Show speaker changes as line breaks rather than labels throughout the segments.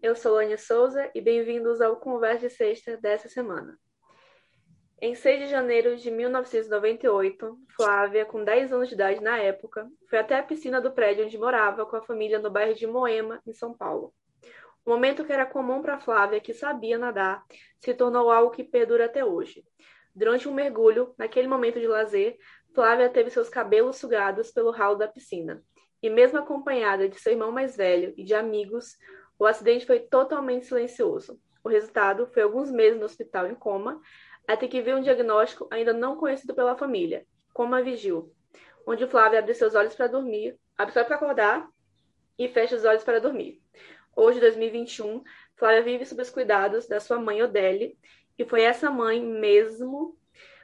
eu sou Lânia Souza e bem-vindos ao Conversa de Sexta dessa semana. Em 6 de janeiro de 1998, Flávia, com 10 anos de idade na época, foi até a piscina do prédio onde morava com a família no bairro de Moema, em São Paulo. O momento que era comum para Flávia, que sabia nadar, se tornou algo que perdura até hoje. Durante um mergulho, naquele momento de lazer, Flávia teve seus cabelos sugados pelo ralo da piscina. E mesmo acompanhada de seu irmão mais velho e de amigos, o acidente foi totalmente silencioso. O resultado foi alguns meses no hospital em coma, até que veio um diagnóstico ainda não conhecido pela família, coma vigil, onde Flávia abre seus olhos para dormir, abre só para acordar e fecha os olhos para dormir. Hoje, 2021, Flávia vive sob os cuidados da sua mãe Odele, e foi essa mãe mesmo,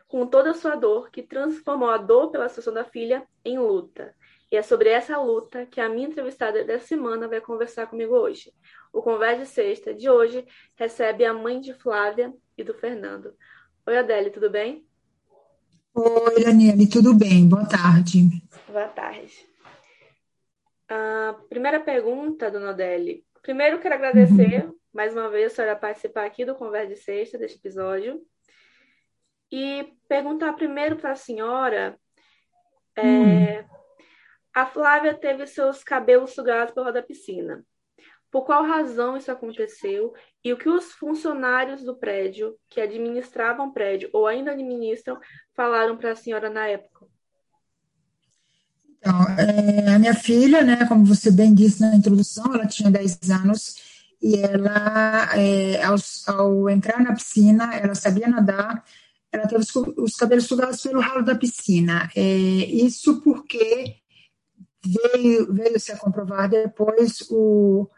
com toda a sua dor, que transformou a dor pela situação da filha em luta. E é sobre essa luta que a minha entrevistada dessa semana vai conversar comigo hoje. O Conversa de Sexta de hoje recebe a mãe de Flávia e do Fernando. Oi, Adélia, tudo bem?
Oi, Daniele, tudo bem? Boa tarde.
Boa tarde. A primeira pergunta, dona Adélia. Primeiro, quero agradecer uhum. mais uma vez a senhora participar aqui do Conversa de Sexta, deste episódio. E perguntar primeiro para a senhora. É, hum. A Flávia teve seus cabelos sugados pela da piscina. Por qual razão isso aconteceu e o que os funcionários do prédio, que administravam o prédio ou ainda administram, falaram para a senhora na época?
Então, é, a minha filha, né, como você bem disse na introdução, ela tinha 10 anos e ela, é, ao, ao, entrar na piscina, ela sabia nadar, ela teve os, os cabelos sugados pelo ralo da piscina. É, isso porque veio, veio se a comprovar depois o,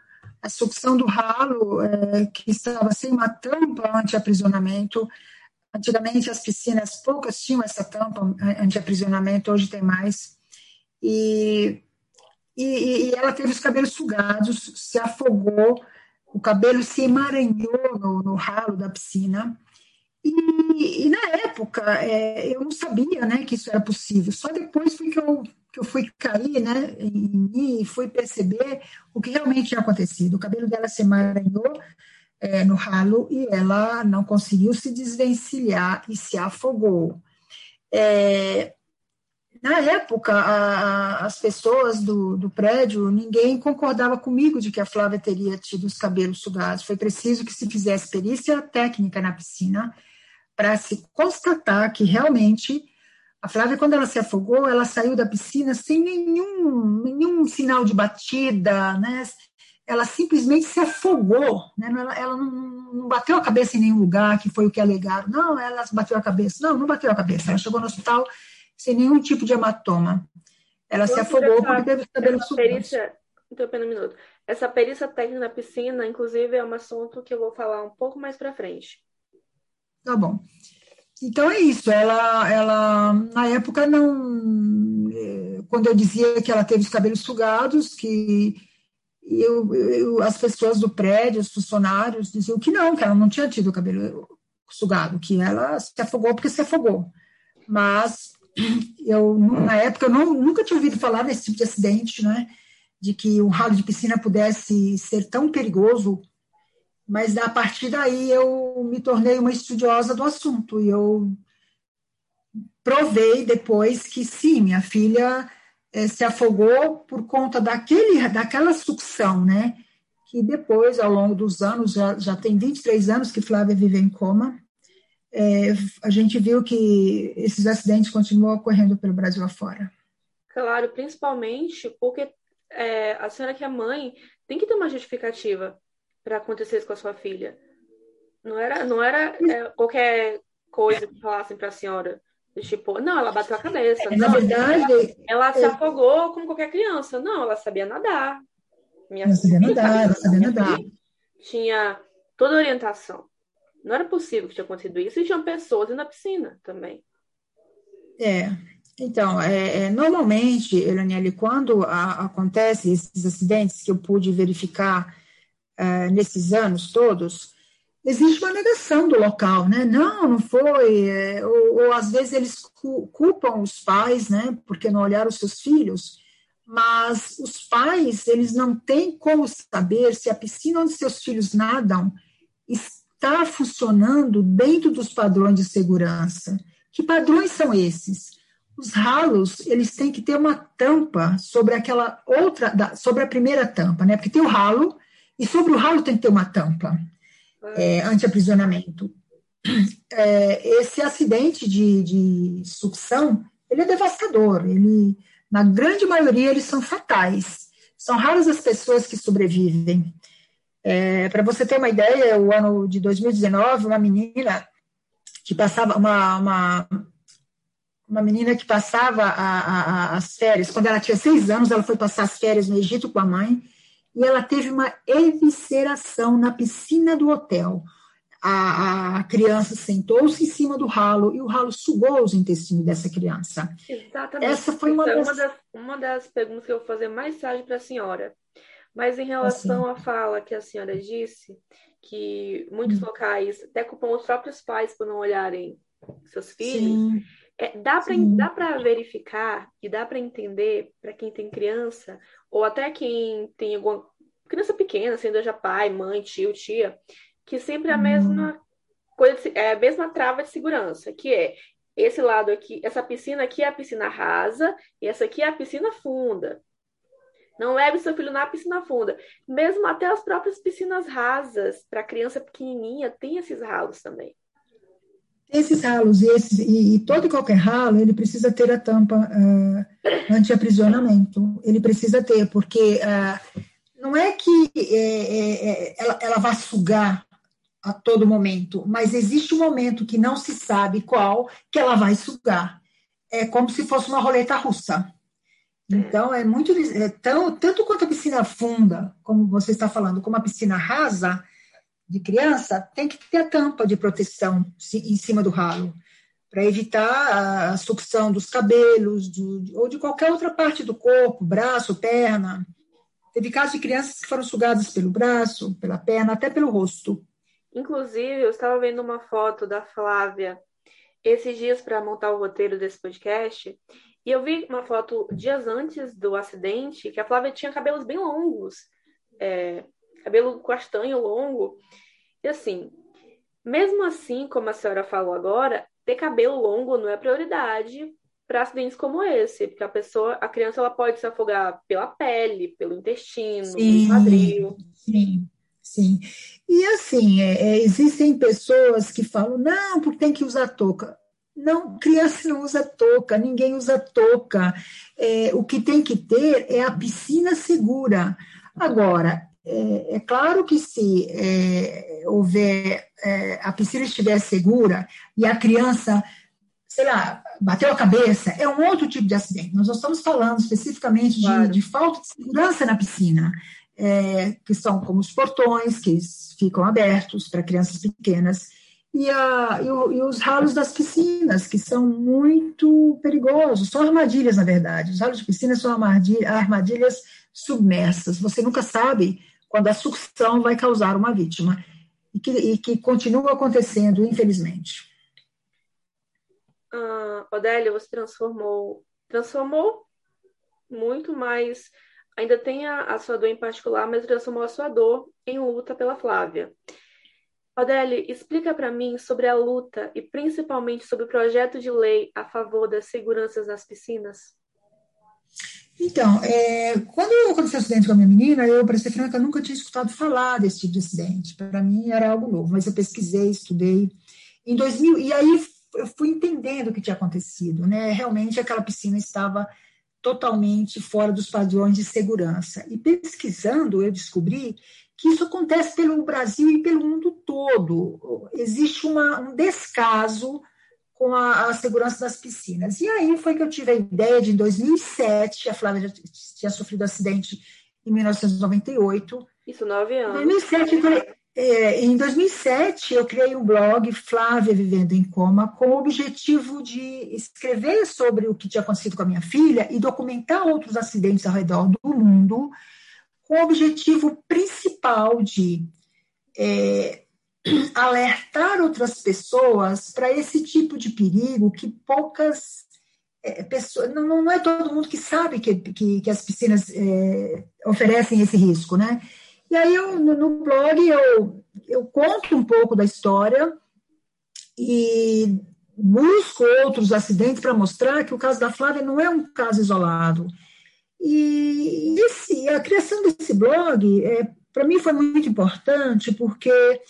a sucção do ralo, é, que estava sem uma tampa anti-aprisionamento. Antigamente, as piscinas, poucas tinham essa tampa anti-aprisionamento, hoje tem mais. E, e, e, ela teve os cabelos sugados, se afogou, o cabelo se emaranhou no, no ralo da piscina. E, e na época, é, eu não sabia né, que isso era possível. Só depois foi que eu que eu fui cair né, em mim e fui perceber o que realmente tinha acontecido. O cabelo dela se emaranhou é, no ralo e ela não conseguiu se desvencilhar e se afogou. É, na época, a, as pessoas do, do prédio, ninguém concordava comigo de que a Flávia teria tido os cabelos sugados. Foi preciso que se fizesse perícia técnica na piscina para se constatar que realmente a Flávia, quando ela se afogou, ela saiu da piscina sem nenhum, nenhum sinal de batida, né? Ela simplesmente se afogou, né? Ela, ela não, não, bateu a cabeça em nenhum lugar, que foi o que alegaram. Não, ela bateu a cabeça. Não, não bateu a cabeça. Ela chegou no hospital sem nenhum tipo de hematoma. Ela se afogou porque teve os cabelos
perícia, Interrompendo um minuto. Essa perícia técnica na piscina, inclusive, é um assunto que eu vou falar um pouco mais para frente.
Tá bom. Então é isso, ela, ela na época não, é, quando eu dizia que ela teve os cabelos sugados, que eu, eu, as pessoas do prédio, os funcionários, diziam que não, que ela não tinha tido o cabelo sugado, que ela se afogou porque se afogou. Mas eu, na época, eu não, nunca tinha ouvido falar desse tipo de acidente, né? De que um ralo de piscina pudesse ser tão perigoso mas a partir daí eu me tornei uma estudiosa do assunto e eu provei depois que sim, minha filha é, se afogou por conta daquele, daquela sucção, né? Que depois, ao longo dos anos, já, já tem 23 anos que Flávia vive em coma, é, a gente viu que esses acidentes continuam ocorrendo pelo Brasil afora.
Claro, principalmente porque é, a senhora que é mãe tem que ter uma justificativa para acontecer isso com a sua filha. Não era, não era é, qualquer coisa que falassem para a senhora. Tipo, não, ela bateu a cabeça.
É, não, na verdade,
ela, ela se afogou como qualquer criança. Não, ela sabia nadar.
Minha ela sabia nadar, ela sabia nadar.
Tinha toda a orientação. Não era possível que tinha acontecido isso. E tinham pessoas na piscina também.
É, então, é, é, normalmente, Elaniele, quando a, acontece esses acidentes que eu pude verificar uh, nesses anos todos, existe uma negação do local, né? Não, não foi. É, ou, ou, às vezes eles culpam os pais, né? Porque não olharam os seus filhos. mas os pais, eles não têm como saber se a piscina onde seus filhos nadam está funcionando dentro dos padrões de segurança. Que padrões são esses? Os ralos, eles têm que ter uma tampa sobre aquela outra, sobre a primeira tampa, né? Porque tem o ralo, e sobre o ralo tem que ter uma tampa é, anti-aprisionamento. É, esse acidente de, de sucção, ele é devastador, ele na grande maioria, eles são fatais. São raras as pessoas que sobrevivem. É, Para você ter uma ideia, o ano de 2019, uma menina que passava, uma, uma, uma menina que passava a, a, as férias, quando ela tinha seis anos, ela foi passar as férias no Egito com a mãe, e ela teve uma evisceração na piscina do hotel a, a criança sentou-se em cima do ralo e o ralo sugou os intestinos dessa criança.
Exatamente. Essa foi uma, é das... uma, das... uma das perguntas que eu vou fazer mais tarde para a senhora. Mas em relação assim. à fala que a senhora disse, que muitos hum. locais até culpam os próprios pais por não olharem seus filhos, é, dá para verificar e dá para entender para quem tem criança, ou até quem tem alguma criança pequena, sendo já pai, mãe, tio, tia, que sempre é a mesma hum. coisa, é a mesma trava de segurança, que é esse lado aqui, essa piscina aqui é a piscina rasa e essa aqui é a piscina funda. Não leve seu filho na piscina funda. Mesmo até as próprias piscinas rasas, para criança pequenininha, tem esses ralos também.
Esses ralos esses, e, e, todo e qualquer ralo, ele precisa ter a tampa uh, anti-aprisionamento. Ele precisa ter, porque uh, não é que é, é, é, ela, ela vai sugar a todo momento, mas existe um momento que não se sabe qual que ela vai sugar. É como se fosse uma roleta russa. Então, é muito. É tão, tanto quanto a piscina funda, como você está falando, como a piscina rasa de criança, tem que ter a tampa de proteção em cima do ralo, para evitar a sucção dos cabelos ou de qualquer outra parte do corpo, braço, perna. Teve casos de crianças que foram sugadas pelo braço, pela perna, até pelo rosto.
Inclusive, eu estava vendo uma foto da Flávia esses dias para montar o roteiro desse podcast, e eu vi uma foto dias antes do acidente que a Flávia tinha cabelos bem longos, é, cabelo castanho longo. E assim, mesmo assim, como a senhora falou agora, ter cabelo longo não é prioridade para acidentes como esse, porque a pessoa, a criança, ela pode se afogar pela pele, pelo intestino, sim, pelo quadril.
Sim. Sim. E assim, é, é, existem pessoas que falam, não, porque tem que usar touca. Não, criança não usa touca, ninguém usa touca. É, o que tem que ter é a piscina segura. Agora, é, é claro que se é, houver, é, a piscina estiver segura e a criança, sei lá, bateu a cabeça, é um outro tipo de acidente. Nós não estamos falando especificamente de, claro. de falta de segurança na piscina é, que são como os portões, que ficam abertos para crianças pequenas, e, a, e, o, e, os ralos das piscinas, que são muito perigosos, são armadilhas, na verdade. Os ralos de piscina são armadilhas submersas. Você nunca sabe quando a sucção vai causar uma vítima, e que, e que continua acontecendo, infelizmente.
Ah, Odélia, você transformou, transformou muito mais ainda tem a, a sua dor em particular, mas transformou a sua dor em luta pela Flávia. Odeli, explica para mim sobre a luta e principalmente sobre o projeto de lei a favor das seguranças nas piscinas.
Então, é, quando aconteceu o acidente com a minha menina, eu, para ser franca, nunca tinha escutado falar desse tipo de acidente. Para mim era algo novo, mas eu pesquisei, estudei. Em 2000, e aí eu fui entendendo o que tinha acontecido, né? Realmente aquela piscina estava totalmente fora dos padrões de segurança. E pesquisando, eu descobri que isso acontece pelo Brasil e pelo mundo todo. Existe uma, um descaso com a, a, segurança das piscinas. E aí foi que eu tive a ideia de, em 2007, a Flávia já tinha sofrido acidente em 1998.
Isso, nove anos.
Em 2007, eu, é, em 2007, eu criei um blog, Flávia Vivendo em Coma, com o objetivo de escrever sobre o que tinha acontecido com a minha filha e documentar outros acidentes ao redor do mundo, com o objetivo principal de é, alertar outras pessoas para esse tipo de perigo que poucas é, pessoa, não, não é todo mundo que sabe que, que, que as piscinas é, oferecem esse risco, né? E aí eu, no, blog eu, eu conto um pouco da história e busco outros acidentes para mostrar que o caso da Flávia não é um caso isolado. E esse, a criação desse blog, é, para mim, foi muito importante, porque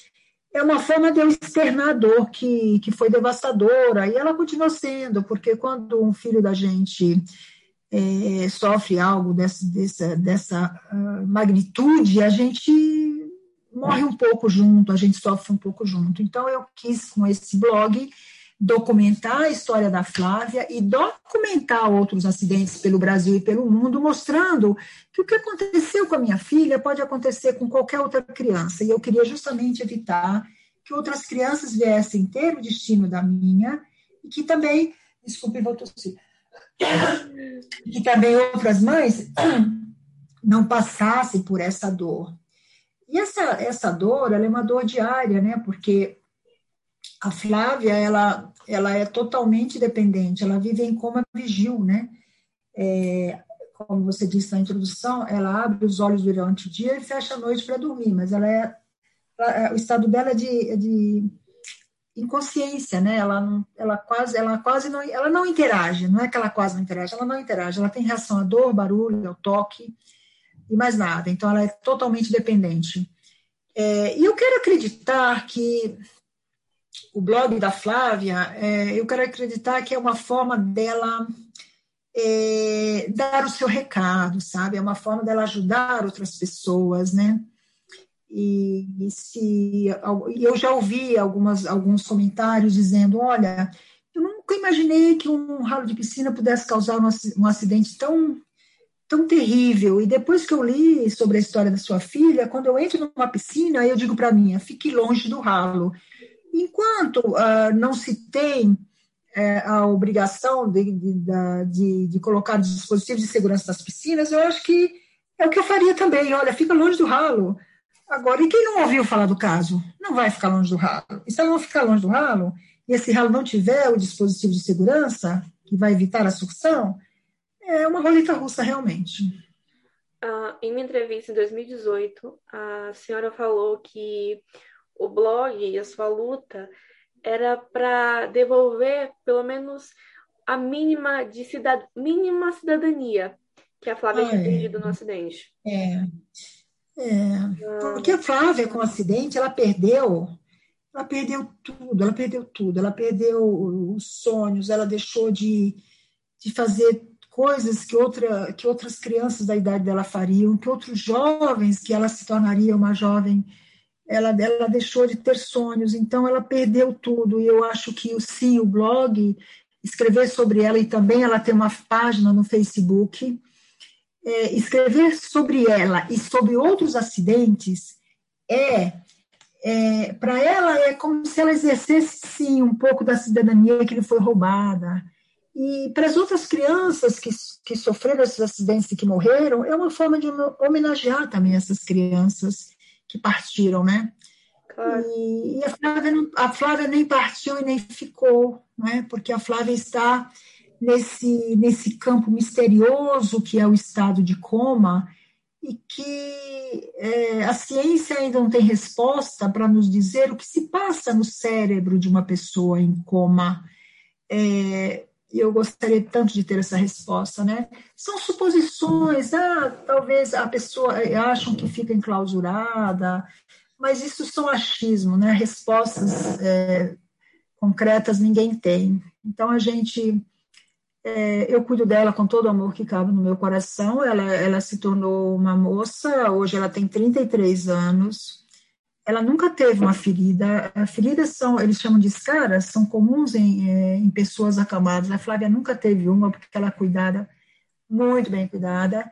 é uma forma de eu externar a dor que, que foi devastadora, e ela continua sendo, porque quando um filho da gente é, sofre algo dessa, dessa, dessa uh, magnitude, a gente morre um pouco junto, a gente sofre um pouco junto. Então, eu quis, com esse blog, documentar a história da Flávia e documentar outros acidentes pelo Brasil e pelo mundo, mostrando que o que aconteceu com a minha filha pode acontecer com qualquer outra criança. E eu queria justamente evitar que outras crianças viessem ter o destino da minha e que também, desculpe, vou tossir, que também outras mães não passassem por essa dor. E essa, essa dor, ela é uma dor diária, né? Porque a Flávia, ela, ela é totalmente dependente, ela vive em coma vigil, né? É, como você disse na introdução, ela abre os olhos durante o dia e fecha a noite para dormir, mas ela é, ela, é, o estado dela é de, é de inconsciência, né? Ela não, ela quase, ela quase não, ela não interage. Não é que ela quase não interage, ela não interage. Ela tem reação à dor, barulho, ao toque e mais nada. Então ela é totalmente dependente. É, e eu quero acreditar que o blog da Flávia, é, eu quero acreditar que é uma forma dela é, dar o seu recado, sabe? É uma forma dela ajudar outras pessoas, né? E, e se eu já ouvi algumas, alguns comentários dizendo, olha, eu nunca imaginei que um ralo de piscina pudesse causar um, acidente tão tão terrível. E depois que eu li sobre a história da sua filha, quando eu entro numa piscina, eu digo para mim, fique longe do ralo. Enquanto uh, não se tem é, a obrigação de, de, de, de colocar dispositivos de segurança nas piscinas, eu acho que é o que eu faria também. Olha, fica longe do ralo. Agora, e quem não ouviu falar do caso? Não vai ficar longe do ralo. E se ela não ficar longe do ralo, e esse ralo não tiver o dispositivo de segurança, que vai evitar a sucção, é uma roleta russa realmente.
Uh, em minha entrevista em 2018, a senhora falou que o blog e a sua luta era para devolver pelo menos a mínima de cidad... mínima cidadania que a Flávia ah, tinha é. perdido no acidente.
É. é. Ah. Porque a Flávia, com o acidente, ela perdeu ela perdeu tudo, ela perdeu tudo, ela perdeu os sonhos, ela deixou de, de fazer coisas que, outra, que outras crianças da idade dela fariam, que outros jovens, que ela se tornaria uma jovem, ela, ela deixou de ter sonhos, então ela perdeu tudo. E eu acho que sim, o blog, escrever sobre ela, e também ela tem uma página no Facebook, é, escrever sobre ela e sobre outros acidentes é, é para ela é como se ela exercesse sim um pouco da cidadania que lhe foi roubada e para as outras crianças que, que sofreram esses acidentes e que morreram, é uma forma de homenagear também essas crianças que partiram, né? Claro. E, e a, Flávia não, a, Flávia nem partiu e nem ficou, né? Porque a Flávia está nesse, nesse campo misterioso que é o estado de coma e que é, a ciência ainda não tem resposta para nos dizer o que se passa no cérebro de uma pessoa em coma. É, e eu gostaria tanto de ter essa resposta, né? São suposições, ah, talvez a pessoa eh, acham que fica enclausurada, mas isso são achismo, né? Respostas é, concretas ninguém tem. Então a gente, é, eu cuido dela com todo o amor que cabe no meu coração. Ela, ela se tornou uma moça, hoje ela tem 33 anos ela nunca teve uma ferida. Feridas são, eles chamam de escaras, são comuns em, é, em pessoas acamadas. A Flávia nunca teve uma, porque ela é cuidada, muito bem cuidada.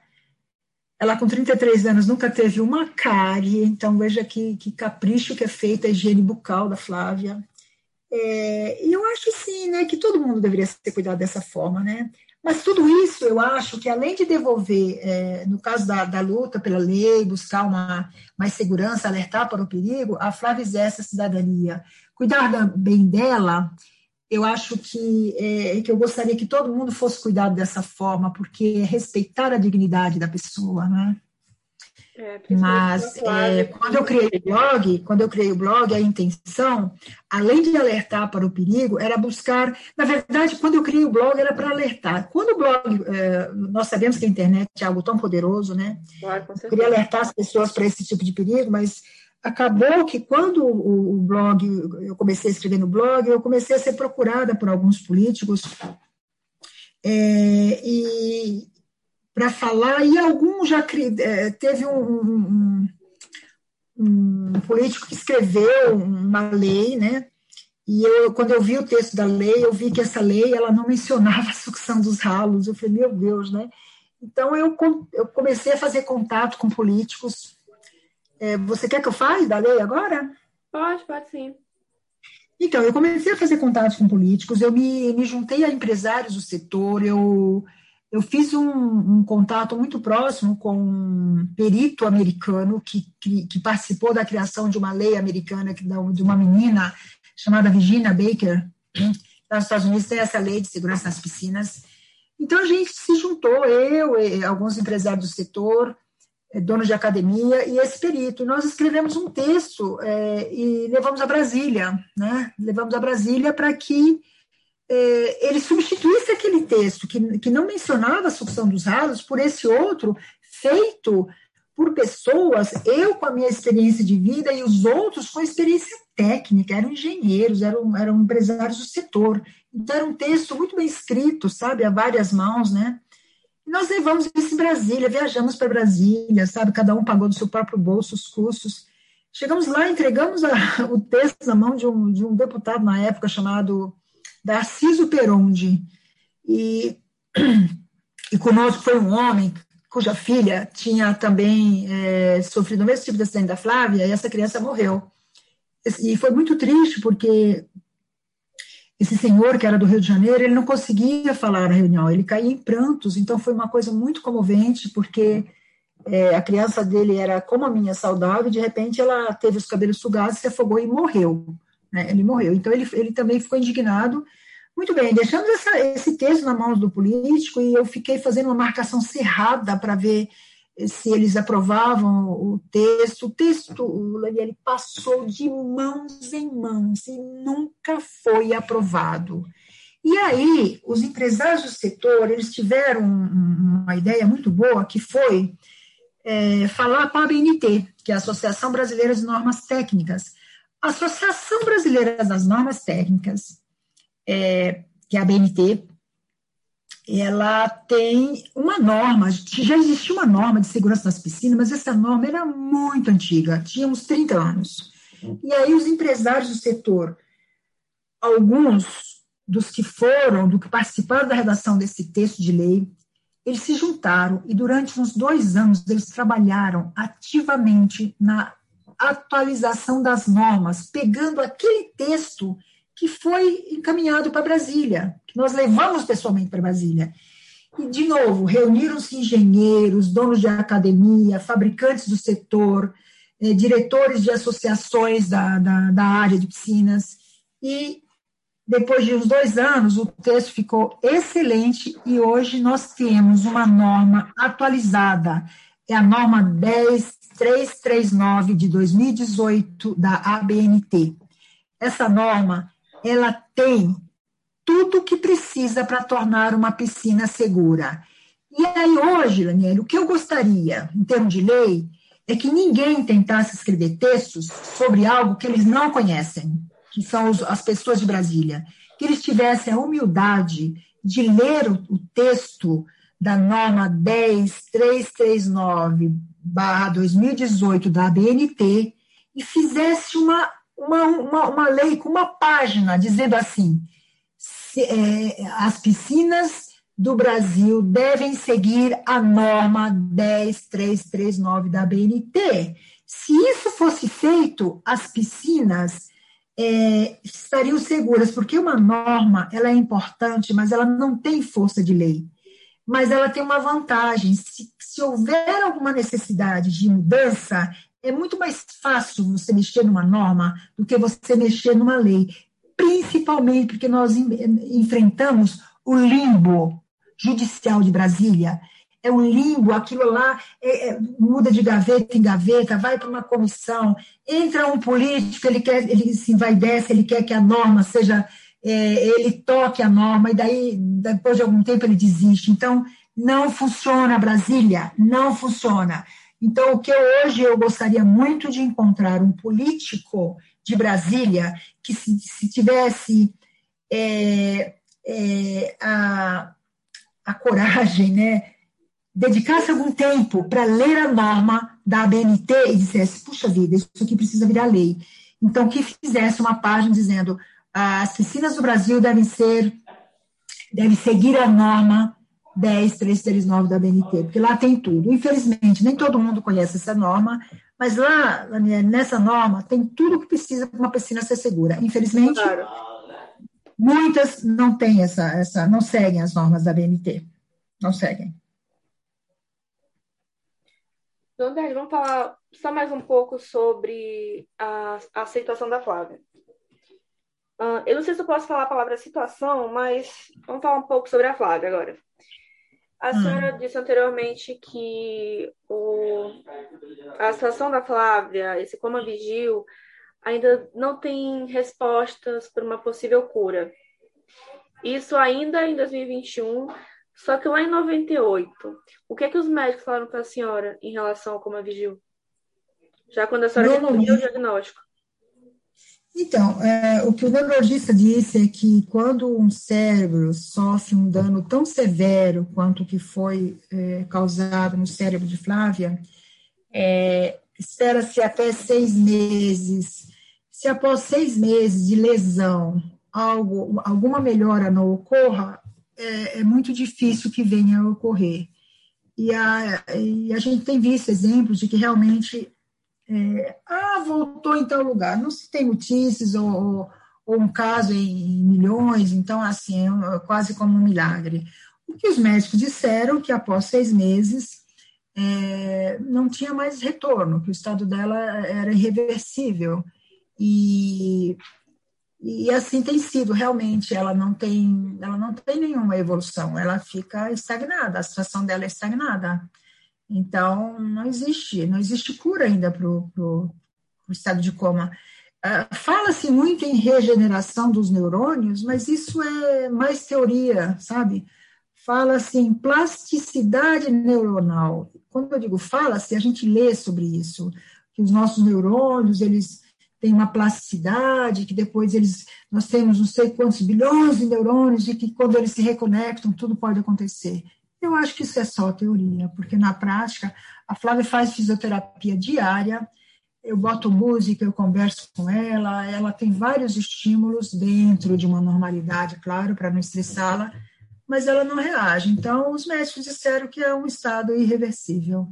Ela, com 33 anos, nunca teve uma cárie, então veja que, que capricho que é feita a higiene bucal da Flávia. É, e eu acho, sim, né, que todo mundo deveria ser cuidado dessa forma, né? Mas tudo isso, eu acho que além de devolver, é, no caso da, da, luta pela lei, buscar uma mais segurança, alertar para o perigo, a Flávia exerce a cidadania. Cuidar da, bem dela eu acho que, é, que eu gostaria que todo mundo fosse cuidado dessa forma, porque é respeitar a dignidade da pessoa, né? É, Mas é, quando eu criei o blog, quando eu criei o blog, a intenção, além de alertar para o perigo, era buscar. Na verdade, quando eu criei o blog, era para alertar. Quando o blog, é, nós sabemos que a internet é algo tão poderoso, né? Claro, eu queria alertar as pessoas para esse tipo de perigo, mas acabou que quando o, o blog, eu comecei a escrever no blog, eu comecei a ser procurada por alguns políticos. É, e, para falar, e algum já é, teve um, um, um, político que escreveu uma lei, né? E eu, quando eu vi o texto da lei, eu vi que essa lei ela não mencionava a sucção dos ralos. Eu falei, meu Deus, né? Então eu, eu comecei a fazer contato com políticos. É, você quer que eu fale da lei agora?
Pode, pode sim.
Então, eu comecei a fazer contato com políticos, eu me, me juntei a empresários do setor, eu eu fiz um, um, contato muito próximo com um perito americano que, que, que, participou da criação de uma lei americana de uma menina chamada Virginia Baker. Né? Nos Estados Unidos tem essa lei de segurança nas piscinas. Então a gente se juntou, eu e alguns empresários do setor, eh, donos de academia e esse perito. Nós escrevemos um texto é, e levamos a Brasília, né? Levamos a Brasília para que é, ele substituísse aquele texto que, que não mencionava a sucção dos ralos por esse outro feito por pessoas, eu com a minha experiência de vida e os outros com experiência técnica, eram engenheiros, eram, eram empresários do setor. Então era um texto muito bem escrito, sabe, a várias mãos, né? E nós levamos isso em Brasília, viajamos para Brasília, sabe, cada um pagou do seu próprio bolso os custos. Chegamos lá, entregamos a, o texto na mão de um, de um deputado na época chamado Darciso Peronde. E, e conosco foi um homem cuja filha tinha também é, sofrido o mesmo tipo de acidente da Flávia, e essa criança morreu. E foi muito triste, porque esse senhor, que era do Rio de Janeiro, ele não conseguia falar na reunião, ele caía em prantos, então foi uma coisa muito comovente, porque é, a criança dele era como a minha, saudável, e de repente ela teve os cabelos sugados, se afogou e morreu né? ele morreu. Então, ele, ele também ficou indignado. Muito bem, deixamos essa, esse texto na mão do político e eu fiquei fazendo uma marcação cerrada para ver se eles aprovavam o texto. O texto, ele passou de mãos em mãos e nunca foi aprovado. E aí, os empresários do setor, eles tiveram uma ideia muito boa, que foi é, falar para a ABNT, que é a Associação Brasileira de Normas Técnicas, a Associação Brasileira das Normas Técnicas, é, que é a BNT, ela tem uma norma, já existia uma norma de segurança nas piscinas, mas essa norma era muito antiga, tinha uns 30 anos. E aí os empresários do setor, alguns dos que foram, do que participaram da redação desse texto de lei, eles se juntaram e durante uns dois anos eles trabalharam ativamente na atualização das normas, pegando aquele texto que foi encaminhado para Brasília, que nós levamos pessoalmente para Brasília. E, de novo, reuniram-se engenheiros, donos de academia, fabricantes do setor, eh, diretores de associações da, da, da área de piscinas, e depois de uns dois anos, o texto ficou excelente e hoje nós temos uma norma atualizada. É a norma 10 339 de 2018 da ABNT. Essa norma, ela tem tudo o que precisa para tornar uma piscina segura. E aí hoje, Daniel, o que eu gostaria, em termos de lei, é que ninguém tentasse escrever textos sobre algo que eles não conhecem, que são os, as pessoas de Brasília, que eles tivessem a humildade de ler o, o texto da norma 10339 barra 2018 da ABNT e fizesse uma, uma, uma, uma lei com uma página dizendo assim: se, é, as piscinas do Brasil devem seguir a norma 10339 da ABNT. Se isso fosse feito, as piscinas é, estariam seguras, porque uma norma ela é importante, mas ela não tem força de lei mas ela tem uma vantagem. Se, se houver alguma necessidade de mudança, é muito mais fácil você mexer numa norma do que você mexer numa lei. principalmente porque nós enfrentamos o limbo judicial de Brasília. É um limbo, aquilo lá é, é, muda de gaveta em gaveta, vai para uma comissão, entra um político, ele quer, ele se envaidece, ele quer que a norma seja, é, ele toque a norma, e daí, depois de algum tempo, ele desiste. Então, não funciona Brasília, não funciona. Então, o que hoje eu gostaria muito de encontrar um político de Brasília que se, se tivesse é, é, a, a coragem, né, dedicasse algum tempo para ler a norma da ABNT e dissesse, puxa vida, isso aqui precisa virar lei. Então, que fizesse uma página dizendo as piscinas do Brasil devem ser, devem seguir a norma 10339 da BNT, porque lá tem tudo. Infelizmente, nem todo mundo conhece essa norma, mas lá, nessa norma, tem tudo que precisa para uma piscina ser segura. Infelizmente, claro. muitas não têm essa, essa, não seguem as normas da BNT. Não seguem.
Então, vamos falar só mais um pouco sobre a, a aceitação da Flávia. Uh, eu não sei se eu posso falar a palavra situação, mas vamos falar um pouco sobre a Flávia agora. A hum. senhora disse anteriormente que o, a situação da Flávia, esse coma vigil, ainda não tem respostas para uma possível cura. Isso ainda em 2021, só que lá em 98, o que é que os médicos falaram para a senhora em relação ao coma vigil? Já quando a senhora recebeu o diagnóstico.
Então, é, o que o neurologista disse é que quando um cérebro sofre um dano tão severo quanto o que foi é, causado no cérebro de Flávia, é, espera-se até seis meses. Se após seis meses de lesão algo, alguma melhora não ocorra, é, é muito difícil que venha a ocorrer. E a, e a gente tem visto exemplos de que realmente, é, ah, voltou em tal lugar, não se tem notícias ou, ou um caso em milhões, então, assim, é quase como um milagre. O que os médicos disseram que após seis meses é, não tinha mais retorno, que o estado dela era irreversível. E e assim tem sido realmente, ela não tem, ela não tem nenhuma evolução, ela fica estagnada, a situação dela é estagnada. Então, não existe, não existe cura ainda para o estado de coma. Uh, Fala-se muito em regeneração dos neurônios, mas isso é mais teoria, sabe? Fala-se em plasticidade neuronal. Quando eu digo fala-se, a gente lê sobre isso, que os nossos neurônios, eles tem uma plasticidade, que depois eles, nós temos não sei quantos bilhões de neurônios e que quando eles se reconectam, tudo pode acontecer. Eu acho que isso é só teoria, porque na prática, a Flávia faz fisioterapia diária, eu boto música, eu converso com ela, ela tem vários estímulos dentro de uma normalidade, claro, para não estressá-la, mas ela não reage. Então, os médicos disseram que é um estado irreversível.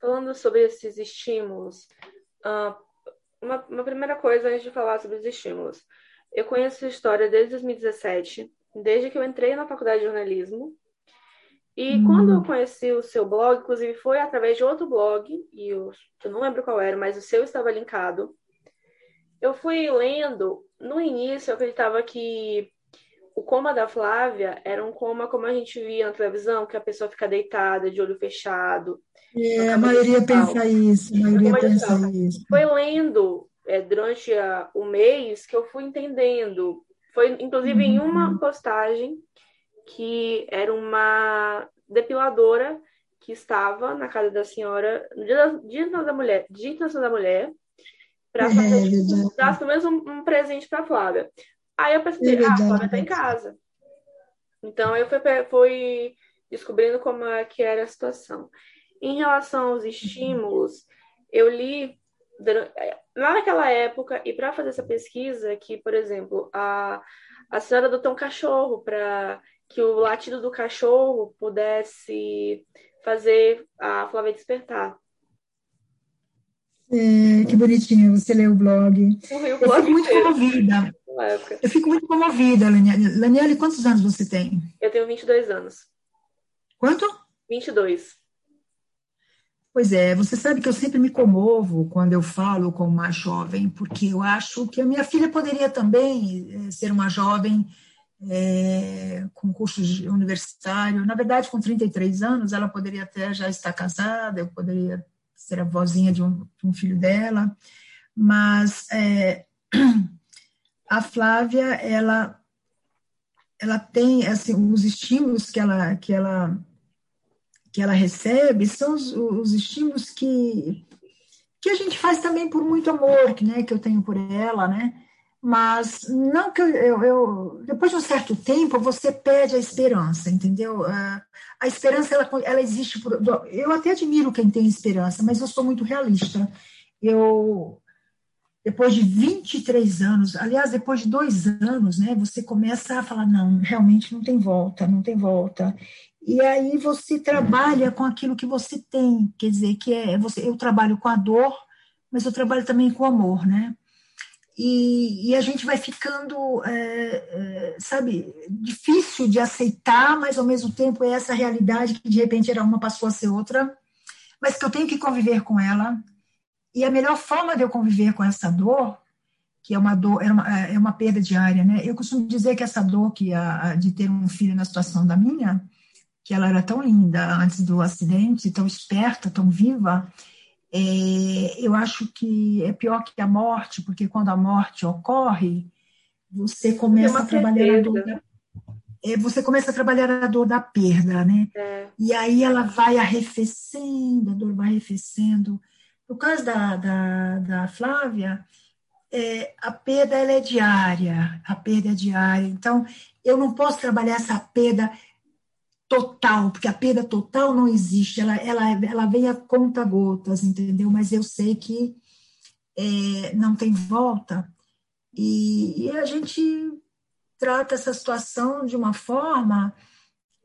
Falando sobre esses estímulos, uh, uma, uma primeira coisa antes de falar sobre os estímulos. Eu conheço a história desde 2017, desde que eu entrei na faculdade de jornalismo. E hum. quando eu conheci o seu blog, inclusive foi através de outro blog, e eu, eu não lembro qual era, mas o seu estava linkado. Eu fui lendo, no início eu acreditava que o coma da Flávia era um coma como a gente via na televisão, que a pessoa fica deitada, de olho fechado,
é, a maioria pensa isso, a maioria pensa isso.
Foi lendo é, durante a, o mês que eu fui entendendo. Foi, inclusive, em uma uhum. postagem que era uma depiladora que estava na casa da senhora no dia, da, dia da mulher, dia da mulher, para é, fazer dar pelo menos um, um presente para Flávia. Aí eu pensei, é ah, a Flávia está em casa. Então eu fui, fui descobrindo como é que era a situação. Em relação aos estímulos, eu li lá naquela época, e para fazer essa pesquisa, que, por exemplo, a, a senhora adotou um cachorro para que o latido do cachorro pudesse fazer a Flávia despertar.
É, que bonitinho, você leu o blog. Eu, eu fico muito comovida. Eu fico muito comovida, Laniele. Laniele, quantos anos você tem?
Eu tenho 22 anos.
Quanto?
22.
Pois é, você sabe que eu sempre me comovo quando eu falo com uma jovem, porque eu acho que a minha filha poderia também eh, ser uma jovem é, com curso universitário. Na verdade, com 33 anos, ela poderia até já estar casada, eu poderia ser a vozinha de um, de um filho dela, mas é, a Flávia, ela, ela tem, assim, os estímulos que ela, que ela que ela recebe são os, os estímulos que, que a gente faz também por muito amor, né, que eu tenho por ela, né? Mas não que eu, eu, eu, depois de um certo tempo você perde a esperança, entendeu? A, a esperança ela, ela existe por, eu até admiro quem tem esperança, mas eu sou muito realista. Eu depois de 23 anos, aliás, depois de dois anos, né, você começa a falar, não, realmente não tem volta, não tem volta. E aí você trabalha com aquilo que você tem, quer dizer, que é você, eu trabalho com a dor, mas eu trabalho também com amor, né? E, e a gente vai ficando, é, é, sabe, difícil de aceitar, mas ao mesmo tempo é essa realidade que de repente era uma passou a ser outra, mas que eu tenho que conviver com ela. E a melhor forma de eu conviver com essa dor, que é uma dor, é uma, é uma perda diária, né? Eu costumo dizer que essa dor que a, de ter um filho na situação da minha, que ela era tão linda antes do acidente, tão esperta, tão viva, é, eu acho que é pior que a morte, porque quando a morte ocorre, você começa a trabalhar a dor da, é, você começa a trabalhar a dor da perda, né? É. E aí ela vai arrefecendo, a dor vai arrefecendo. No caso da, da, da Flávia, é, a perda ela é diária, a perda é diária. Então, eu não posso trabalhar essa perda total, porque a perda total não existe, ela, ela, ela vem a conta gotas, entendeu? Mas eu sei que é, não tem volta. E, e, a gente trata essa situação de uma forma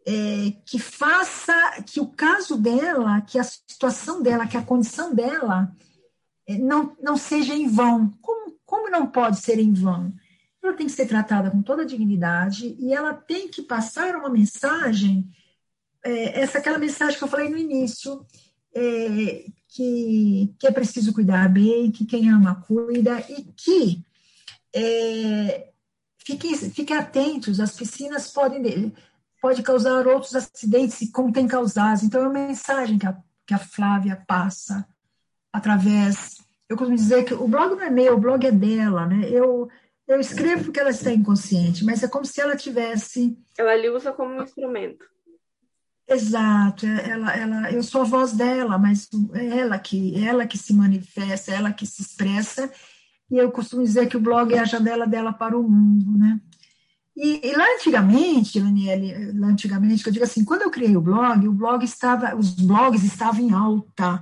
é, que faça que o caso dela, que a situação dela, que a condição dela é, não, não seja em vão. Como, como não pode ser em vão? Ela tem que ser tratada com toda a dignidade e ela tem que passar uma mensagem, é, essa aquela mensagem que eu falei no início, é, que, que é preciso cuidar bem, que quem ama cuida e que é, fiquem, atentos, as piscinas podem pode causar outros acidentes, como tem causado. Então, é uma mensagem que a, que a Flávia passa através. Eu costumo dizer que o blog não é meu, o blog é dela, né? Eu, eu escrevo porque ela está inconsciente, mas é como se ela tivesse.
Ela lhe usa como um instrumento.
Exato, é, ela, ela, eu sou a voz dela, mas é ela que, é ela que se manifesta, é ela que se expressa, e eu costumo dizer que o blog é a janela dela para o mundo, né? E, e lá antigamente, Daniele, lá antigamente, que eu digo assim, quando eu criei o blog, o blog estava, os blogs estavam em alta,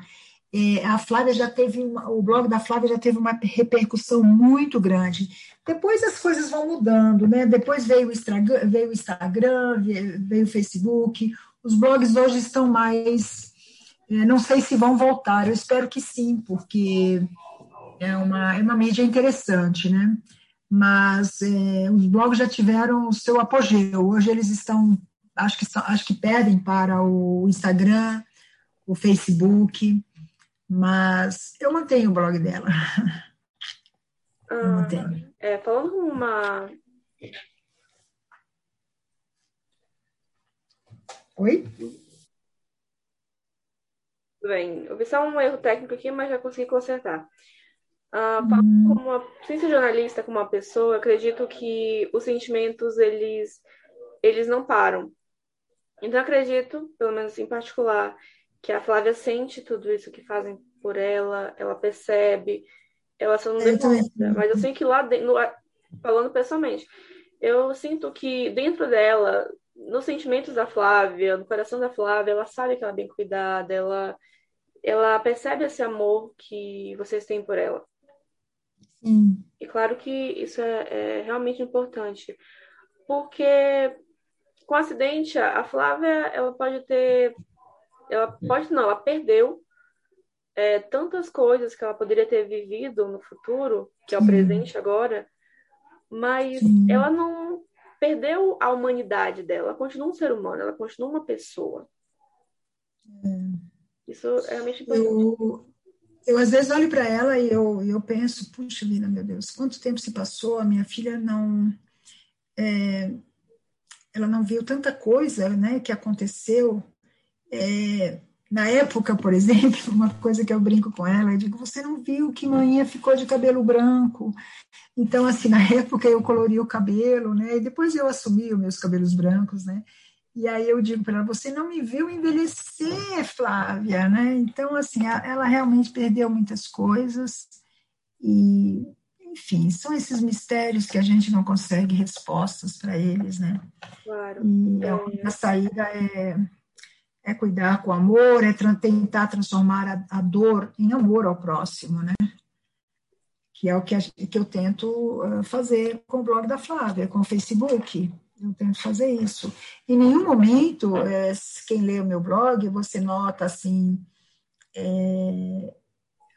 é, a Flávia já teve, uma, o blog da Flávia já teve uma repercussão muito grande. Depois as coisas vão mudando, né? Depois veio o Instagram, veio o, Instagram, veio o Facebook. Os blogs hoje estão mais, é, não sei se vão voltar. Eu espero que sim, porque é uma, é uma mídia interessante, né? Mas é, os blogs já tiveram o seu apogeu. Hoje eles estão, acho que, acho que pedem para o Instagram, o Facebook mas eu mantenho o blog dela.
eu ah, mantenho. É, falando uma.
Oi?
Tudo bem. Eu vi só um erro técnico aqui, mas já consegui consertar. Uh, hum. como uma, sem ser jornalista, como uma pessoa, acredito que os sentimentos, eles, eles não param. Então, acredito, pelo menos em particular, que a Flávia sente tudo isso que fazem por ela, ela percebe, ela só não demonstra. Mas eu sei que lá dentro, falando pessoalmente, eu sinto que dentro dela, nos sentimentos da Flávia, no coração da Flávia, ela sabe que ela é bem cuidada, ela, ela percebe esse amor que vocês têm por ela.
Sim.
E claro que isso é, é realmente importante, porque com o acidente, a Flávia, ela pode ter ela pode não, ela perdeu é, tantas coisas que ela poderia ter vivido no futuro, que é o presente agora, mas Sim. ela não perdeu a humanidade dela, ela continua um ser humano, ela continua uma pessoa.
É.
Isso é realmente importante.
Eu, eu às vezes olho para ela e eu, eu penso, puxa vida, meu Deus, quanto tempo se passou, a minha filha não... É, ela não viu tanta coisa né, que aconteceu. É, na época, por exemplo, uma coisa que eu brinco com ela, eu digo, você não viu que manhã ficou de cabelo branco? Então, assim, na época eu colori o cabelo, né? E depois eu assumi os meus cabelos brancos, né? E aí eu digo para ela, você não me viu envelhecer, Flávia, né? Então, assim, ela realmente perdeu muitas coisas e, enfim, são esses mistérios que a gente não consegue respostas para eles, né?
Claro.
E a única saída é é cuidar com amor, é tentar transformar a, a, dor em amor ao próximo, né? Que é o que, a, que eu tento fazer com o blog da Flávia, com o Facebook. Eu tento fazer isso. Em nenhum momento, é, quem lê o meu blog, você nota assim é,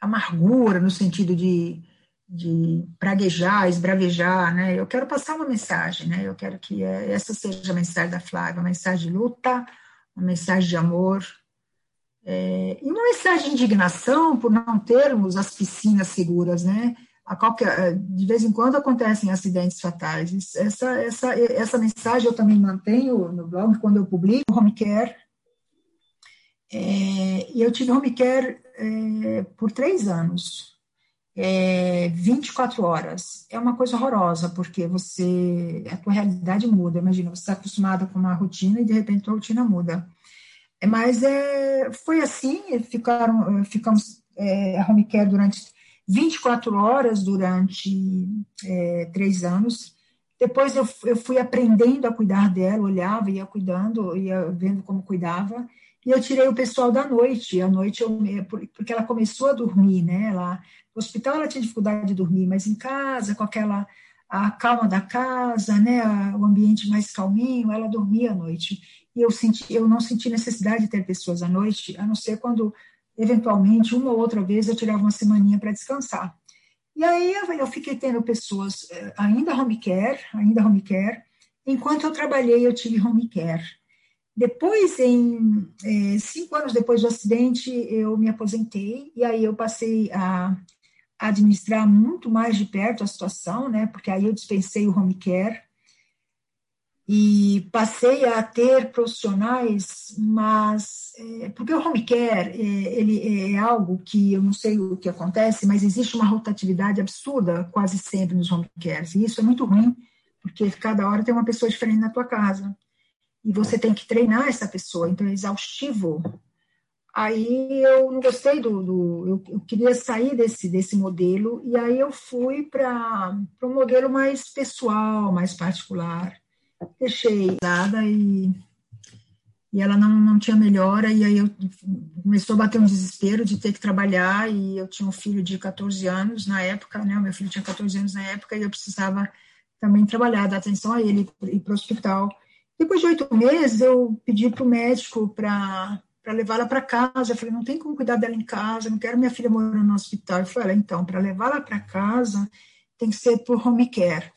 amargura no sentido de, de praguejar, esbravejar, né? Eu quero passar uma mensagem, né? Eu quero que é, essa seja a mensagem da Flávia, uma mensagem de luta, uma mensagem de amor, é, e uma mensagem de indignação por não termos as piscinas seguras, né? Qualquer, de vez em quando acontecem acidentes fatais. Essa, essa, essa mensagem eu também mantenho no blog quando eu publico home care. É, e eu tive home care é, por três anos, é, 24 horas. É uma coisa horrorosa, porque você a tua realidade muda. Imagina, você está acostumada com uma rotina e de repente a rotina muda. É, mas é, foi assim, ficaram, ficamos é, home care durante 24 horas durante é, três anos. Depois eu, eu fui aprendendo a cuidar dela, olhava, ia cuidando, ia vendo como cuidava. E eu tirei o pessoal da noite. À noite, eu, porque ela começou a dormir, né? Ela, no hospital ela tinha dificuldade de dormir, mas em casa, com aquela a calma da casa, né? O ambiente mais calminho, ela dormia à noite. E eu, senti, eu não senti necessidade de ter pessoas à noite, a não ser quando, eventualmente, uma ou outra vez eu tirava uma semaninha para descansar. E aí eu fiquei tendo pessoas, eh, ainda home care, ainda home care. Enquanto eu trabalhei, eu tive home care. Depois, em é, cinco anos depois do acidente, eu me aposentei e aí eu passei a administrar muito mais de perto a situação, né? Porque aí eu dispensei o home care e passei a ter profissionais, mas é, porque o home care é, ele é algo que eu não sei o que acontece, mas existe uma rotatividade absurda quase sempre nos home cares e isso é muito ruim porque cada hora tem uma pessoa diferente na tua casa e você tem que treinar essa pessoa, então é exaustivo. Aí eu não gostei do, do eu, eu, queria sair desse desse modelo e aí eu fui para um modelo mais pessoal, mais particular. Deixei nada e e ela não, não tinha melhora, e aí eu começou a bater um desespero de ter que trabalhar, e eu tinha um filho de 14 anos na época, né, o meu filho tinha 14 anos na época, e eu precisava também trabalhar, dar atenção a ele, ir para o hospital. Depois de oito meses, eu pedi para o médico para levá-la para casa. Eu falei, não tem como cuidar dela em casa, não quero minha filha morando no hospital. Eu falei, então, para levá-la para casa, tem que ser por home care.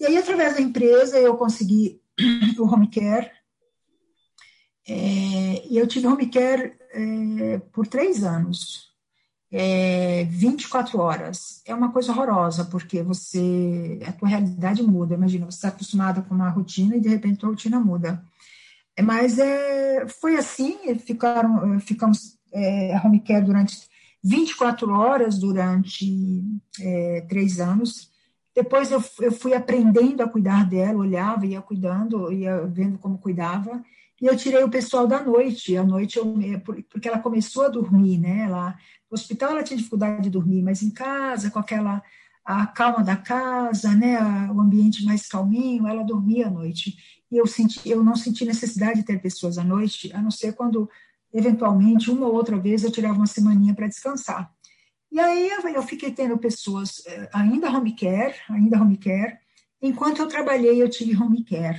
E aí, através da empresa, eu consegui o home care. É, e eu tive home care é, por três anos é, 24 horas. É uma coisa horrorosa, porque você, a tua realidade muda. Imagina, você está acostumada com uma rotina e de repente a rotina muda. É, mas é, foi assim, ficaram, ficamos é, home care durante 24 horas durante é, três anos. Depois eu, eu fui aprendendo a cuidar dela, olhava, ia cuidando, ia vendo como cuidava. E eu tirei o pessoal da noite. À noite, eu, porque ela começou a dormir, né? Ela no hospital ela tinha dificuldade de dormir, mas em casa, com aquela a calma da casa, né, o ambiente mais calminho, ela dormia à noite. E eu senti, eu não senti necessidade de ter pessoas à noite, a não ser quando eventualmente uma ou outra vez eu tirava uma semaninha para descansar. E aí eu fiquei tendo pessoas eh, ainda home care, ainda home care. Enquanto eu trabalhei, eu tive home care.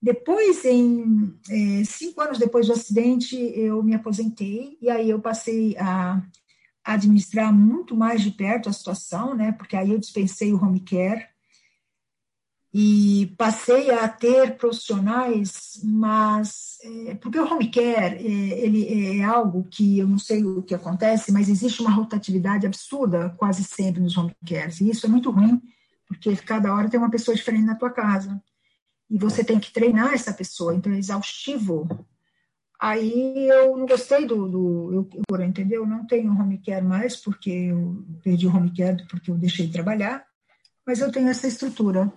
Depois, em é, cinco anos depois do acidente, eu me aposentei e aí eu passei a administrar muito mais de perto a situação, né? Porque aí eu dispensei o home care. e passei a ter profissionais, mas é, porque o home care é, ele é algo que eu não sei o que acontece, mas existe uma rotatividade absurda quase sempre nos home cares e isso é muito ruim porque cada hora tem uma pessoa diferente na tua casa e você tem que treinar essa pessoa, então é exaustivo. Aí eu não gostei do, do eu, entendeu? Não tenho home care mais porque eu perdi o home care porque eu deixei de trabalhar mas eu tenho essa estrutura.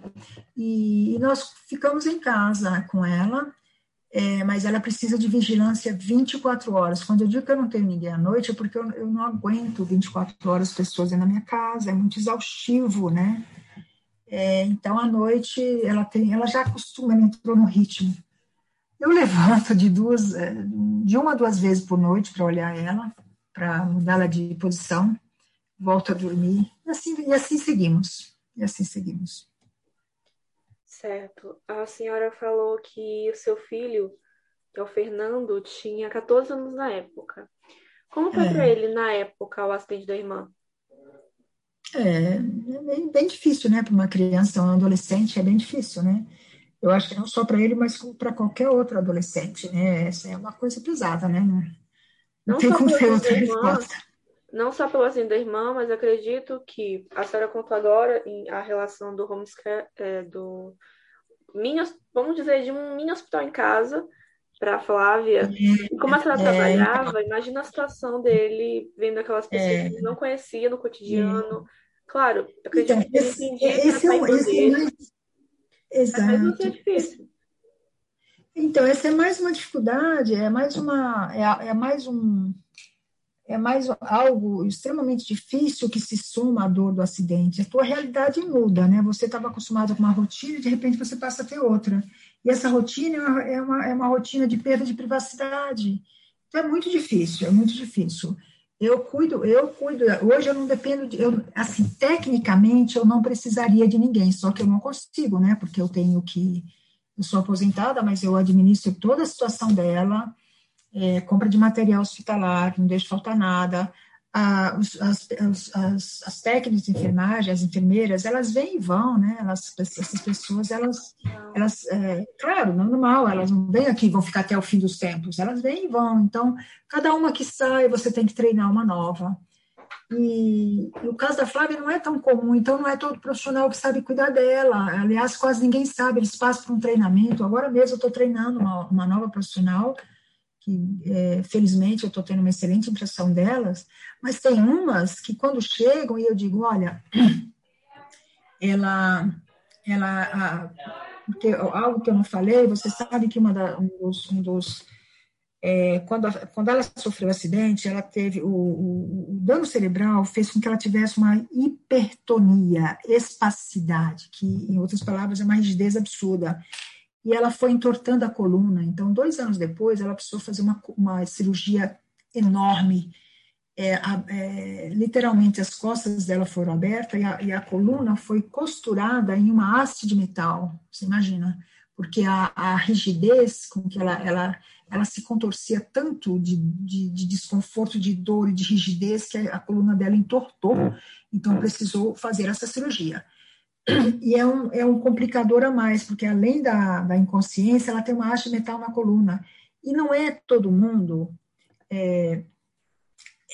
E, e nós ficamos em casa com ela, é, mas ela precisa de vigilância 24 horas. Quando eu digo que eu não tenho ninguém à noite, é porque eu, eu não aguento 24 horas pessoas na minha casa, é muito exaustivo, né? É, então, à noite, ela tem, ela já acostuma, ela entrou no ritmo. Eu levanto de duas, é, de uma a duas vezes por noite para olhar ela, para mudá-la de posição, volto a dormir, e assim, e assim seguimos. E assim seguimos.
Certo. A senhora falou que o seu filho, que é o Fernando, tinha 14 anos na época. Como foi é. para ele, na época, o acidente da irmã?
É, é bem, bem difícil, né? Para uma criança, um adolescente, é bem difícil, né? Eu acho que não só para ele, mas para qualquer outro adolescente, né? Essa é uma coisa pesada, né? Não, não, tem como ter outra resposta
não só pelo assim da irmã, mas acredito que a senhora contou agora em a relação do homescare, é, do mini, vamos dizer, de um mini hospital em casa para Flávia. E como a senhora é, trabalhava, imagina a situação dele vendo aquelas pessoas é, que não conhecia no cotidiano. Claro, acredito então, que entendia esse, é, esse é mais... Exato. Mas mesmo assim é difícil.
Então, essa é mais uma dificuldade, é mais uma, é, é mais um, é mais algo extremamente difícil que se soma à dor do acidente. A tua realidade muda, né? Você estava acostumado com uma rotina e de repente você passa a ter outra. E essa rotina é uma, é uma rotina de perda de privacidade. Então é muito difícil, é muito difícil. Eu cuido, eu cuido. Hoje eu não dependo de, eu, assim, tecnicamente eu não precisaria de ninguém, só que eu não consigo, né? Porque eu tenho que, eu sou aposentada, mas eu administro toda a situação dela é, compra de material hospitalar, não deixa faltar nada. As, as, as, as, técnicas de enfermagem, as enfermeiras, elas vêm e vão, né? Elas, essas pessoas, elas, elas é, claro, normal, elas não vêm aqui e vão ficar até o fim dos tempos, elas vêm e vão. Então, cada uma que sai, você tem que treinar uma nova. E, e, o caso da Flávia não é tão comum, então não é todo profissional que sabe cuidar dela. Aliás, quase ninguém sabe, eles passam por um treinamento. Agora mesmo eu estou treinando uma, uma nova profissional que é, felizmente eu estou tendo uma excelente impressão delas, mas tem umas que quando chegam e eu digo, olha, ela, ela, a, porque algo que eu não falei, você sabe que uma da, um dos, um dos é, quando, a, quando ela sofreu o acidente, ela teve o, o, o, dano cerebral fez com que ela tivesse uma hipertonia, espacidade, que em outras palavras é uma rigidez absurda e ela foi entortando a coluna. Então, dois anos depois, ela precisou fazer uma, uma cirurgia enorme. É, a, é, literalmente, as costas dela foram abertas e a, e a, coluna foi costurada em uma haste de metal. Você imagina? Porque a, a rigidez com que ela, ela, ela se contorcia tanto de, de, de, desconforto, de dor e de rigidez que a coluna dela entortou. Então, precisou fazer essa cirurgia. E é um, é um complicador a mais, porque além da, da inconsciência, ela tem uma haste metal na coluna. E não é todo mundo. É,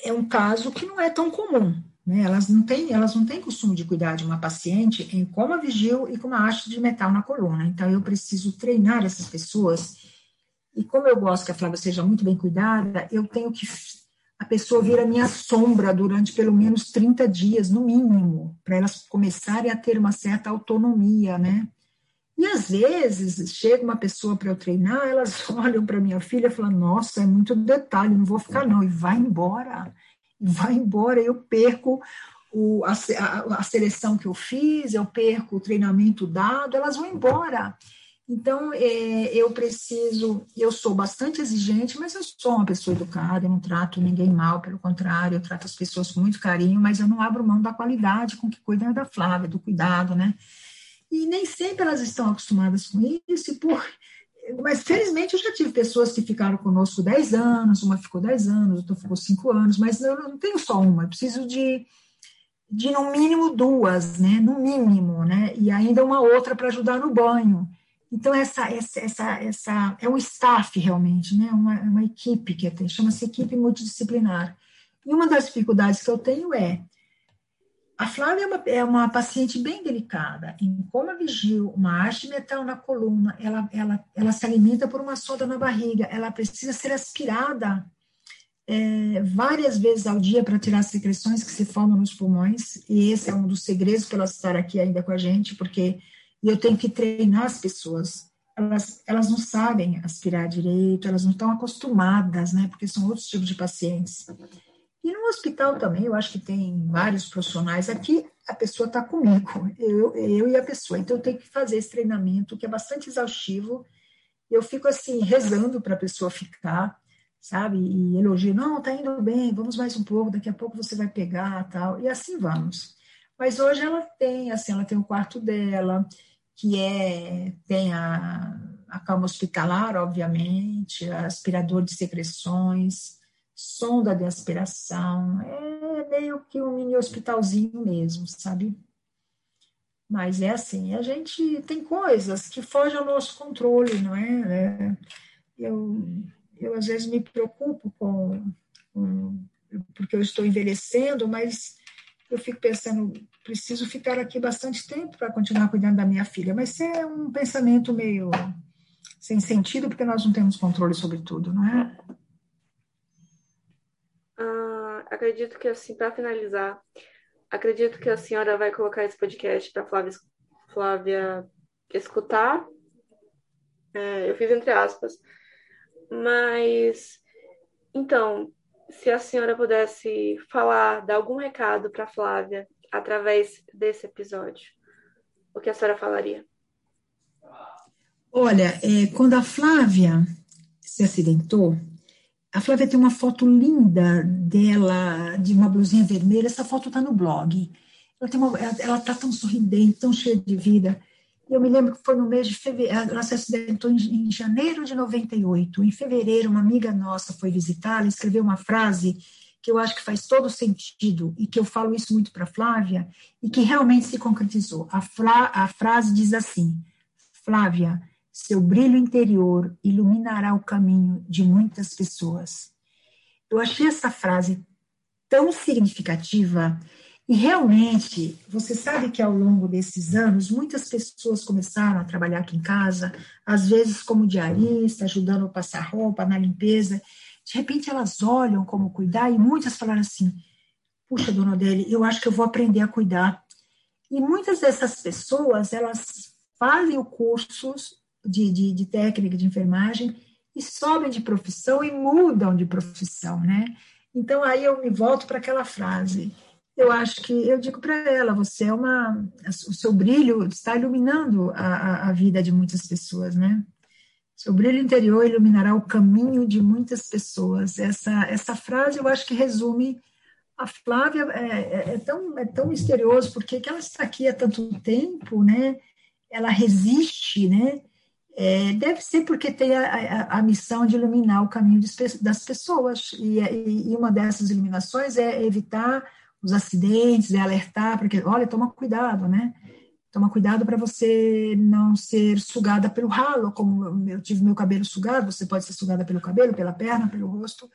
é um caso que não é tão comum. Né? Elas, não têm, elas não têm costume de cuidar de uma paciente em coma vigil e com uma haste de metal na coluna. Então, eu preciso treinar essas pessoas. E como eu gosto que a Flávia seja muito bem cuidada, eu tenho que a pessoa vira minha sombra durante pelo menos 30 dias, no mínimo, para elas começarem a ter uma certa autonomia, né? E às vezes chega uma pessoa para eu treinar, elas olham para minha filha e falam: Nossa, é muito detalhe, não vou ficar, não. E vai embora. Vai embora. Eu perco o, a, a seleção que eu fiz, eu perco o treinamento dado, elas vão embora. Então, é, eu preciso, eu sou bastante exigente, mas eu sou uma pessoa educada, eu não trato ninguém mal, pelo contrário, eu trato as pessoas com muito carinho, mas eu não abro mão da qualidade com que cuidam da Flávia, do cuidado, né? E nem sempre elas estão acostumadas com isso, e por, mas felizmente eu já tive pessoas que ficaram conosco 10 anos, uma ficou 10 anos, outra ficou 5 anos, mas eu não tenho só uma, eu preciso de de no mínimo duas, né? No mínimo, né? E ainda uma outra para ajudar no banho. Então, essa, essa, essa, essa é um staff realmente, né? Uma, uma equipe que tem, chama-se equipe multidisciplinar. E uma das dificuldades que eu tenho é a Flávia é uma, é uma paciente bem delicada. Em coma vigil, uma haste metal na coluna, ela, ela, ela se alimenta por uma sonda na barriga, ela precisa ser aspirada é, várias vezes ao dia para tirar as secreções que se formam nos pulmões, e esse é um dos segredos para ela estar aqui ainda com a gente, porque eu tenho que treinar as pessoas. Elas, elas não sabem aspirar direito, elas não estão acostumadas, né, porque são outros tipos de pacientes. E no hospital também, eu acho que tem vários profissionais. Aqui a pessoa está comigo, eu, eu e a pessoa. Então eu tenho que fazer esse treinamento, que é bastante exaustivo. Eu fico assim, rezando para a pessoa ficar, sabe? E elogio, não, tá indo bem, vamos mais um pouco, daqui a pouco você vai pegar, tal. E assim vamos. Mas hoje ela tem, assim, ela tem o quarto dela, que é, tem a, a cama hospitalar, obviamente, aspirador de secreções, sonda de aspiração, é meio que um mini hospitalzinho mesmo, sabe? Mas é assim, a gente tem coisas que fogem ao nosso controle, não é? é eu, eu às vezes me preocupo com, com, porque eu estou envelhecendo, mas eu fico pensando, preciso ficar aqui bastante tempo para continuar cuidando da minha filha. Mas é um pensamento meio sem sentido, porque nós não temos controle sobre tudo, não é?
acredito que assim, para finalizar, acredito que a senhora vai colocar esse podcast para Flávia, Flávia escutar. É, eu fiz entre aspas. Mas, então, se a senhora pudesse falar, dar algum recado para Flávia através desse episódio, o que a senhora falaria?
Olha, é, quando a Flávia se acidentou, a Flávia tem uma foto linda dela, de uma blusinha vermelha. Essa foto está no blog. Ela uma, ela está tão sorridente, tão cheia de vida. Eu me lembro que foi no mês de fevereiro, ela se acidentou em, janeiro de 98. Em fevereiro, uma amiga nossa foi visitá-la e escreveu uma frase que eu acho que faz todo sentido e que eu falo isso muito para Flávia e que realmente se concretizou. A, fra, a frase diz assim: Flávia, seu brilho interior iluminará o caminho de muitas pessoas. Eu achei essa frase tão significativa e realmente, você sabe que ao longo desses anos, muitas pessoas começaram a trabalhar aqui em casa, às vezes como diarista, ajudando a passar roupa, na limpeza. De repente elas olham como cuidar e muitas falaram assim: Puxa, dona Odele, eu acho que eu vou aprender a cuidar. E muitas dessas pessoas, elas fazem o curso de, de, de técnica de enfermagem e sobem de profissão e mudam de profissão, né? Então aí eu me volto para aquela frase. Eu acho que eu digo para ela, você é uma, o seu brilho está iluminando a, a, vida de muitas pessoas, né? Seu brilho interior iluminará o caminho de muitas pessoas. Essa essa frase eu acho que resume a Flávia é, é, é, tão, é tão misterioso, porque ela está aqui há tanto tempo, né? Ela resiste, né? É, deve ser porque tem a, a, a, missão de iluminar o caminho das pessoas, e, e, uma dessas iluminações é evitar os acidentes, é alertar, porque, olha, toma cuidado, né? Toma cuidado para você não ser sugada pelo ralo, como eu tive meu cabelo sugado, você pode ser sugada pelo cabelo, pela perna, pelo rosto.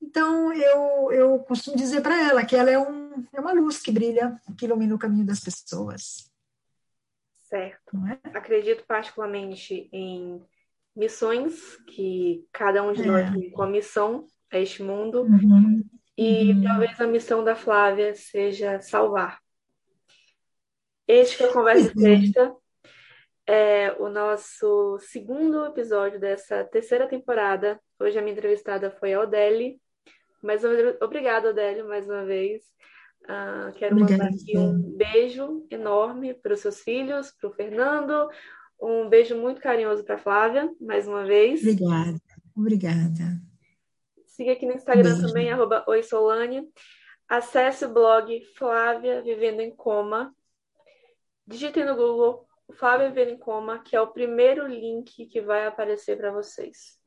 Então, eu, eu costumo dizer para ela que ela é, um, é uma luz que brilha, que ilumina o caminho das pessoas.
Certo. É? Acredito particularmente em missões, que cada um de é. nós tem com a missão a este mundo. Uhum. E uhum. talvez a missão da Flávia seja salvar. Este foi a Conversa Sexta. É o nosso segundo episódio dessa terceira temporada. Hoje a minha entrevistada foi a Odeli. Mas obrigada, Odeli, mais uma vez. Uh, quero Obrigada. mandar aqui um beijo enorme para os seus filhos, para o Fernando, um beijo muito carinhoso para a Flávia, mais uma vez.
Obrigada, obrigada.
Siga aqui no Instagram beijo. também, arroba oisolane. Acesse o blog Flávia Vivendo em Coma. Digite no Google Flávia Vivendo em Coma, que é o primeiro link que vai aparecer para vocês.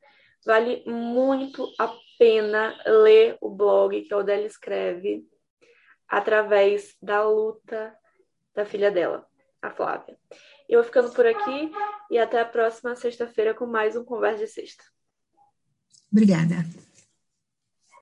Vale muito a pena ler o blog que a Odélia escreve através da luta da filha dela, a Flávia. Eu vou ficando por aqui e até a próxima sexta-feira com mais um Conversa de Sexta.
Obrigada.